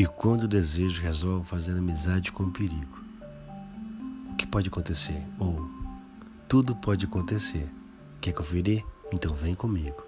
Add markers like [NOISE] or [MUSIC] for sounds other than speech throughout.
E quando o desejo resolve fazer amizade com o perigo, o que pode acontecer? Ou tudo pode acontecer. Quer conferir? Então vem comigo.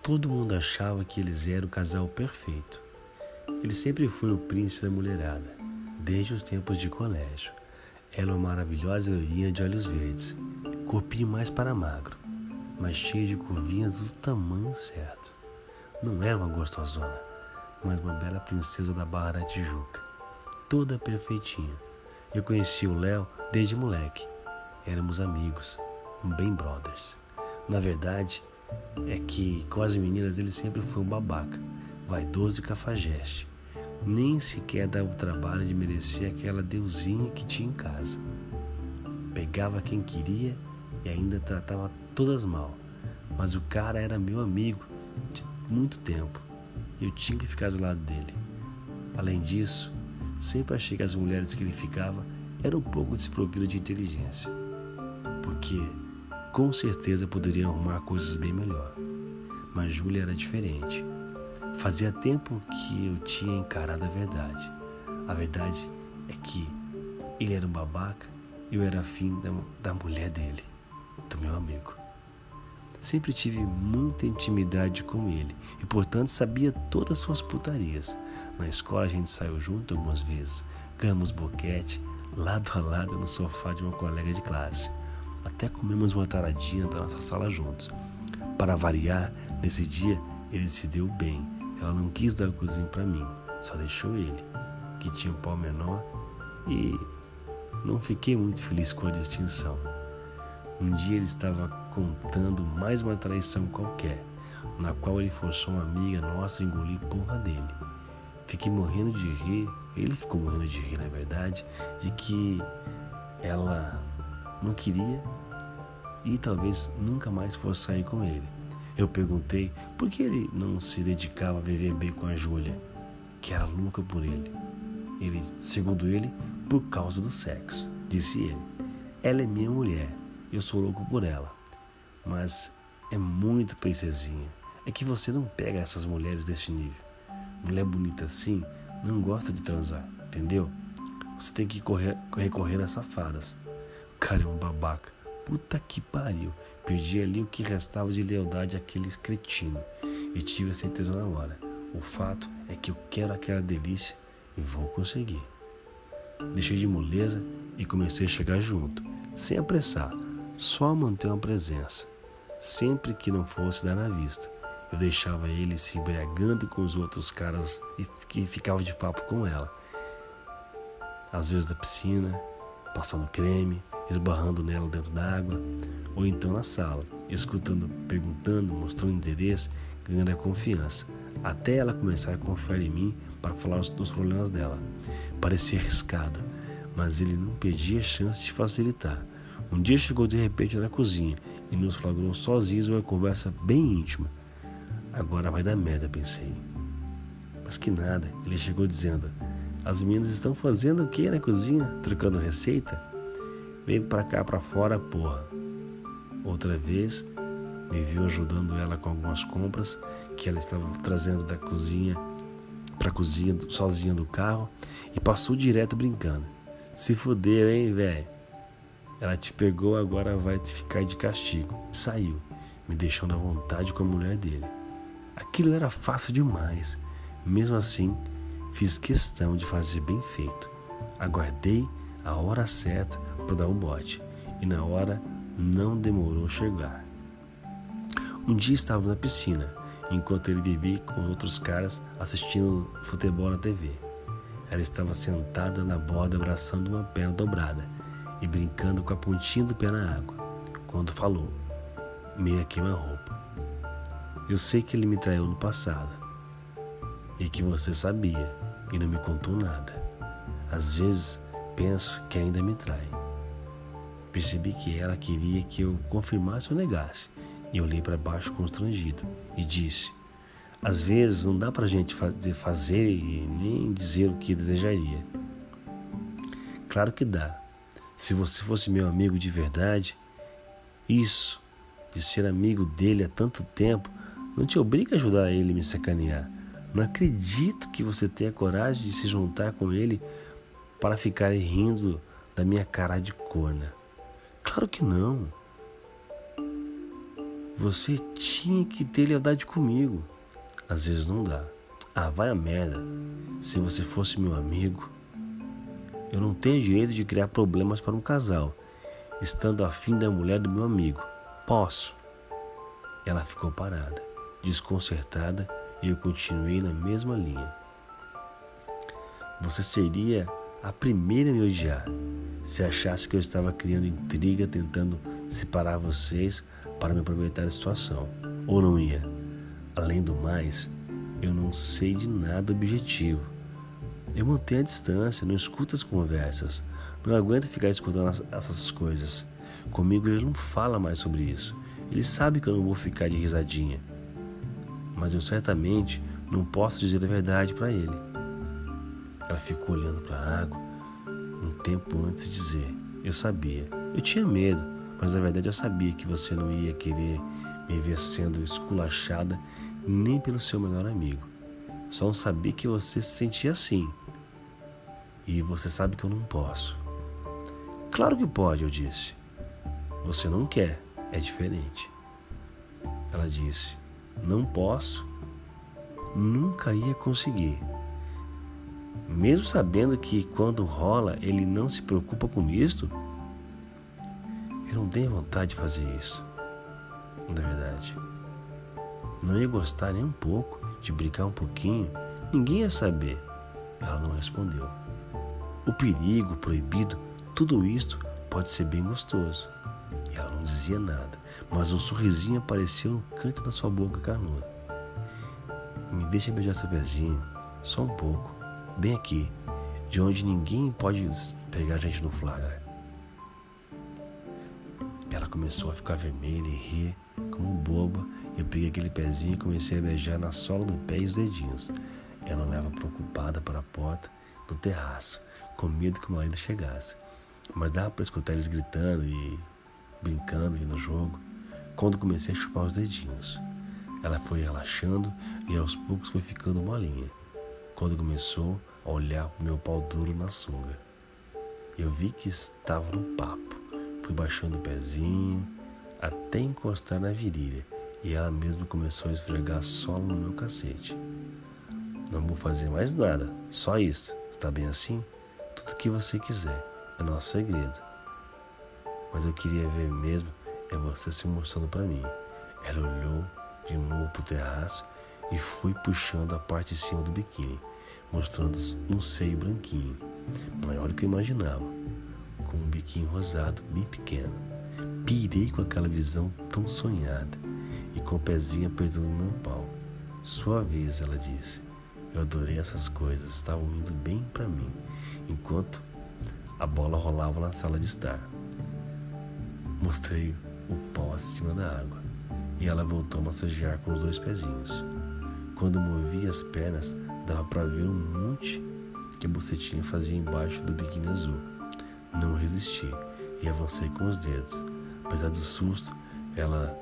Todo mundo achava que eles eram o casal perfeito. Ele sempre foi o príncipe da mulherada, desde os tempos de colégio. Ela é uma maravilhosa loirinha de olhos verdes, corpinho mais para magro, mas cheia de curvinhas do tamanho certo. Não era uma gostosona, mas uma bela princesa da Barra da Tijuca, toda perfeitinha. Eu conheci o Léo desde moleque. Éramos amigos, bem brothers. Na verdade, é que com as meninas ele sempre foi um babaca, vaidoso e cafajeste. Nem sequer dava o trabalho de merecer aquela deusinha que tinha em casa. Pegava quem queria e ainda tratava todas mal. Mas o cara era meu amigo de muito tempo eu tinha que ficar do lado dele. Além disso, sempre achei que as mulheres que ele ficava eram um pouco desprovidas de inteligência. Porque com certeza poderia arrumar coisas bem melhor. Mas Júlia era diferente. Fazia tempo que eu tinha encarado a verdade. A verdade é que ele era um babaca e eu era afim da, da mulher dele, do meu amigo. Sempre tive muita intimidade com ele e, portanto, sabia todas as suas putarias. Na escola a gente saiu junto algumas vezes, ganhamos boquete, lado a lado no sofá de uma colega de classe. Até comemos uma taradinha da nossa sala juntos. Para variar, nesse dia ele se deu bem. Ela não quis dar o cozinho para mim, só deixou ele, que tinha um pau menor, e não fiquei muito feliz com a distinção. Um dia ele estava contando mais uma traição qualquer, na qual ele forçou uma amiga nossa a engolir porra dele. Fiquei morrendo de rir, ele ficou morrendo de rir, na verdade, de que ela não queria e talvez nunca mais fosse sair com ele. Eu perguntei por que ele não se dedicava a viver bem com a Júlia, que era louca por ele. Ele, segundo ele, por causa do sexo, disse ele. Ela é minha mulher, eu sou louco por ela. Mas é muito princesinha. É que você não pega essas mulheres desse nível. Mulher bonita assim não gosta de transar, entendeu? Você tem que correr, recorrer a safadas. O cara é um babaca. Puta que pariu. Perdi ali o que restava de lealdade àquele cretino. E tive a certeza na hora. O fato é que eu quero aquela delícia e vou conseguir. Deixei de moleza e comecei a chegar junto, sem apressar, só manter uma presença. Sempre que não fosse dar na vista, eu deixava ele se embriagando com os outros caras e que ficava de papo com ela. Às vezes da piscina, passando creme, esbarrando nela dentro d'água, ou então na sala, escutando, perguntando, mostrando interesse, ganhando a confiança, até ela começar a confiar em mim para falar dos problemas dela. Parecia arriscado, mas ele não perdia chance de facilitar. Um dia chegou de repente na cozinha e nos flagrou sozinhos uma conversa bem íntima. Agora vai dar merda, pensei. Mas que nada, ele chegou dizendo: As meninas estão fazendo o que na cozinha? Trocando receita? Vem pra cá pra fora, porra. Outra vez, me viu ajudando ela com algumas compras que ela estava trazendo da cozinha para a cozinha sozinha do carro e passou direto brincando. Se fudeu, hein, velho? Ela te pegou, agora vai ficar de castigo. Saiu, me deixando à vontade com a mulher dele. Aquilo era fácil demais. Mesmo assim, fiz questão de fazer bem feito. Aguardei a hora certa para dar o bote, e na hora não demorou chegar. Um dia estava na piscina, enquanto ele bebia com os outros caras assistindo futebol na TV. Ela estava sentada na borda abraçando uma perna dobrada e brincando com a pontinha do pé na água, quando falou, meio a queima-roupa. Eu sei que ele me traiu no passado e que você sabia e não me contou nada. Às vezes penso que ainda me trai. Percebi que ela queria que eu confirmasse ou negasse, e olhei para baixo constrangido e disse: Às vezes não dá para a gente fazer e nem dizer o que desejaria. Claro que dá. Se você fosse meu amigo de verdade, isso de ser amigo dele há tanto tempo não te obriga a ajudar ele a me sacanear. Não acredito que você tenha coragem de se juntar com ele para ficar rindo da minha cara de corna. Claro que não. Você tinha que ter lealdade comigo. Às vezes não dá. Ah, vai a merda. Se você fosse meu amigo, eu não tenho direito de criar problemas para um casal, estando afim da mulher do meu amigo. Posso. Ela ficou parada, desconcertada, e eu continuei na mesma linha. Você seria a primeira a me odiar se achasse que eu estava criando intriga tentando separar vocês para me aproveitar da situação. Ou não ia? Além do mais, eu não sei de nada objetivo. Eu mantenho a distância, não escuto as conversas, não aguento ficar escutando essas coisas. Comigo ele não fala mais sobre isso. Ele sabe que eu não vou ficar de risadinha. Mas eu certamente não posso dizer a verdade para ele. Ela ficou olhando para a água um tempo antes de dizer: Eu sabia. Eu tinha medo, mas na verdade eu sabia que você não ia querer me ver sendo esculachada nem pelo seu melhor amigo. Só não sabia que você se sentia assim. E você sabe que eu não posso. Claro que pode, eu disse. Você não quer é diferente. Ela disse: Não posso, nunca ia conseguir. Mesmo sabendo que quando rola ele não se preocupa com isto, eu não tenho vontade de fazer isso. Na verdade, não ia gostar nem um pouco de brincar um pouquinho, ninguém ia saber. Ela não respondeu. O perigo, o proibido, tudo isto pode ser bem gostoso. Ela não dizia nada, mas um sorrisinho apareceu no canto da sua boca carnuda. Me deixa beijar seu pezinho, só um pouco, bem aqui, de onde ninguém pode pegar a gente no flagra. Ela começou a ficar vermelha e rir como boba. Eu peguei aquele pezinho e comecei a beijar na sola do pé e os dedinhos. Ela olhava preocupada para a porta do terraço, com medo que o marido chegasse. Mas dava para escutar eles gritando e brincando e no jogo, quando comecei a chupar os dedinhos. Ela foi relaxando e aos poucos foi ficando molinha. Quando começou a olhar o meu pau duro na sunga, eu vi que estava no papo. Fui baixando o pezinho até encostar na virilha e ela mesma começou a esfregar solo no meu cacete. Não vou fazer mais nada, só isso. Está bem assim? Tudo que você quiser. É nosso segredo mas eu queria ver mesmo é você se mostrando para mim. Ela olhou de novo pro terraço e fui puxando a parte de cima do biquíni, mostrando um seio branquinho, maior do que eu imaginava, com um biquinho rosado bem pequeno. Pirei com aquela visão tão sonhada e com o pezinho apertando meu pau. Sua vez, ela disse. Eu adorei essas coisas, estavam indo bem para mim, enquanto a bola rolava na sala de estar. Mostrei o pau acima da água e ela voltou a massagear com os dois pezinhos. Quando movi as pernas, dava para ver um monte que a bocetinha fazia embaixo do biquíni azul. Não resisti e avancei com os dedos. Apesar do susto, ela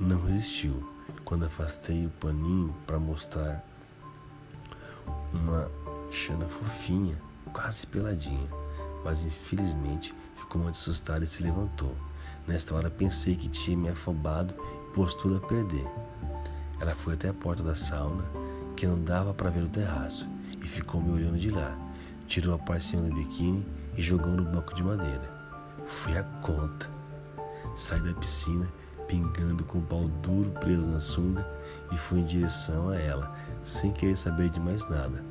não resistiu quando afastei o paninho para mostrar uma chana fofinha, quase peladinha, mas infelizmente ficou muito assustada e se levantou. Nesta hora pensei que tinha me afobado e pôs tudo a perder. Ela foi até a porta da sauna, que não dava para ver o terraço, e ficou me olhando de lá. Tirou a parcinha do biquíni e jogou no banco de madeira. Foi a conta. Saí da piscina, pingando com o pau duro preso na sunga, e fui em direção a ela, sem querer saber de mais nada.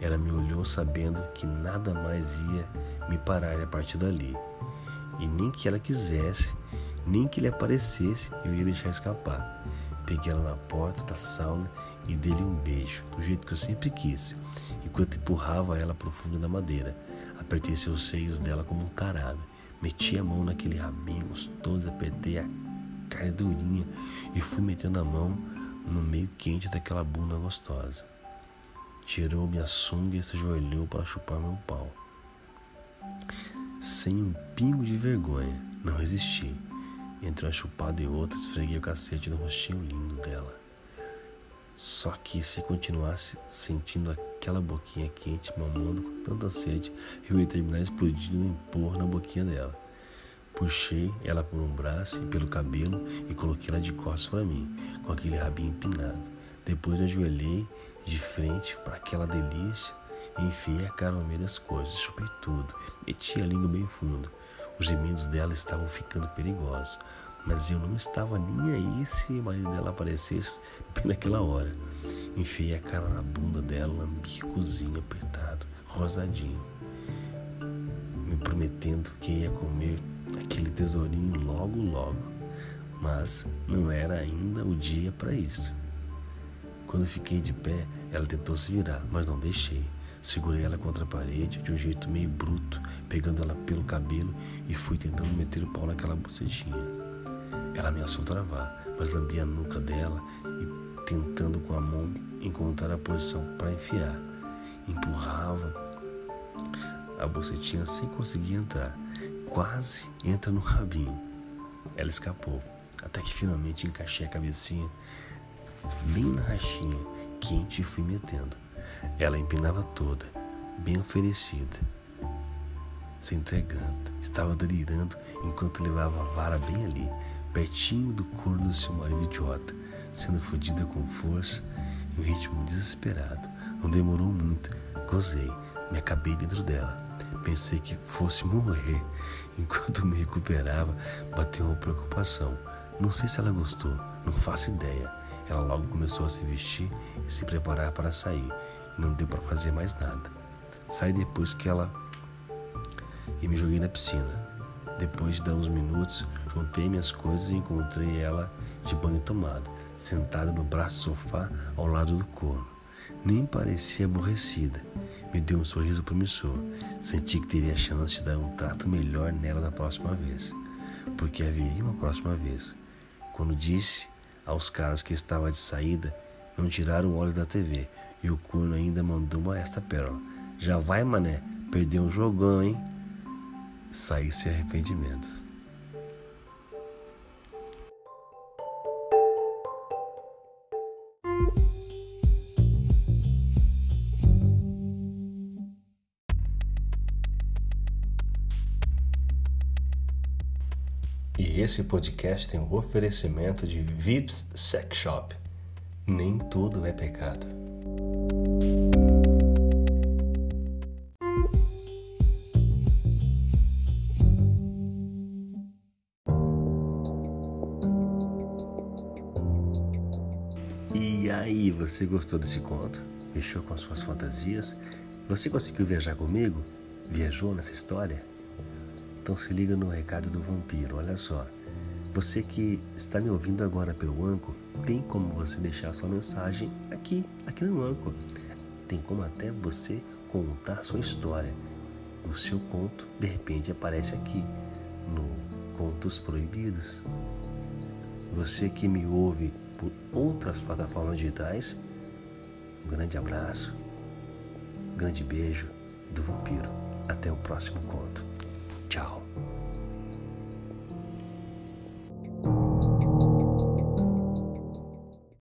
Ela me olhou sabendo que nada mais ia me parar a partir dali e nem que ela quisesse, nem que ele aparecesse, eu ia deixar escapar. Peguei ela na porta da sauna e dei-lhe um beijo, do jeito que eu sempre quis, enquanto empurrava ela para o fundo da madeira. Apertei seus seios dela como um tarado. Meti a mão naquele rabinho gostoso, apertei a carne durinha e fui metendo a mão no meio quente daquela bunda gostosa. Tirou minha sunga e se ajoelhou para chupar meu pau sem um pingo de vergonha. Não resisti. Entre uma chupada e outra, esfreguei o cacete no rostinho lindo dela. Só que se continuasse sentindo aquela boquinha quente mamando com tanta sede, eu ia terminar explodindo um empurro na boquinha dela. Puxei ela por um braço e pelo cabelo e coloquei ela de costas para mim, com aquele rabinho empinado. Depois me ajoelhei de frente para aquela delícia e enfiei a cara no meio das coisas, chupei tudo, meti a língua bem fundo. Os gemidos dela estavam ficando perigosos, mas eu não estava nem aí se o marido dela aparecesse bem [LAUGHS] naquela hora. Enfiei a cara na bunda dela, lambi apertado, rosadinho, me prometendo que ia comer aquele tesourinho logo, logo. Mas não era ainda o dia para isso. Quando fiquei de pé, ela tentou se virar, mas não deixei. Segurei ela contra a parede de um jeito meio bruto, pegando ela pelo cabelo e fui tentando meter o pau naquela bucetinha. Ela ameaçou travar, mas lambi a nuca dela e tentando com a mão encontrar a posição para enfiar. Empurrava a bucetinha sem conseguir entrar. Quase entra no rabinho. Ela escapou, até que finalmente encaixei a cabecinha bem na rachinha, quente e fui metendo. Ela empinava toda, bem oferecida, se entregando. Estava delirando enquanto levava a vara bem ali, pertinho do corno do seu marido idiota, sendo fodida com força em um ritmo desesperado. Não demorou muito, gozei, me acabei dentro dela. Pensei que fosse morrer. [LAUGHS] Enquanto me recuperava, bateu uma preocupação. Não sei se ela gostou, não faço ideia. Ela logo começou a se vestir e se preparar para sair não deu para fazer mais nada. Saí depois que ela e me joguei na piscina. Depois de dar uns minutos, juntei minhas coisas e encontrei ela de banho tomado, sentada no braço do sofá ao lado do corno. Nem parecia aborrecida. Me deu um sorriso promissor. Senti que teria a chance de dar um trato melhor nela da próxima vez. Porque haveria uma próxima vez. Quando disse aos caras que estava de saída, não tiraram o óleo da TV, e o corno ainda mandou uma esta pérola. Já vai, mané, perdeu um jogão, hein? Saí sem arrependimentos. Esse podcast tem o um oferecimento de Vips Sex Shop. Nem tudo é pecado. E aí, você gostou desse conto? Fechou com suas fantasias? Você conseguiu viajar comigo? Viajou nessa história? Então se liga no recado do vampiro, olha só. Você que está me ouvindo agora pelo Anco, tem como você deixar sua mensagem aqui, aqui no Anco. Tem como até você contar sua história. O seu conto, de repente, aparece aqui no Contos Proibidos. Você que me ouve por outras plataformas digitais, um grande abraço, um grande beijo do vampiro. Até o próximo conto. ciao.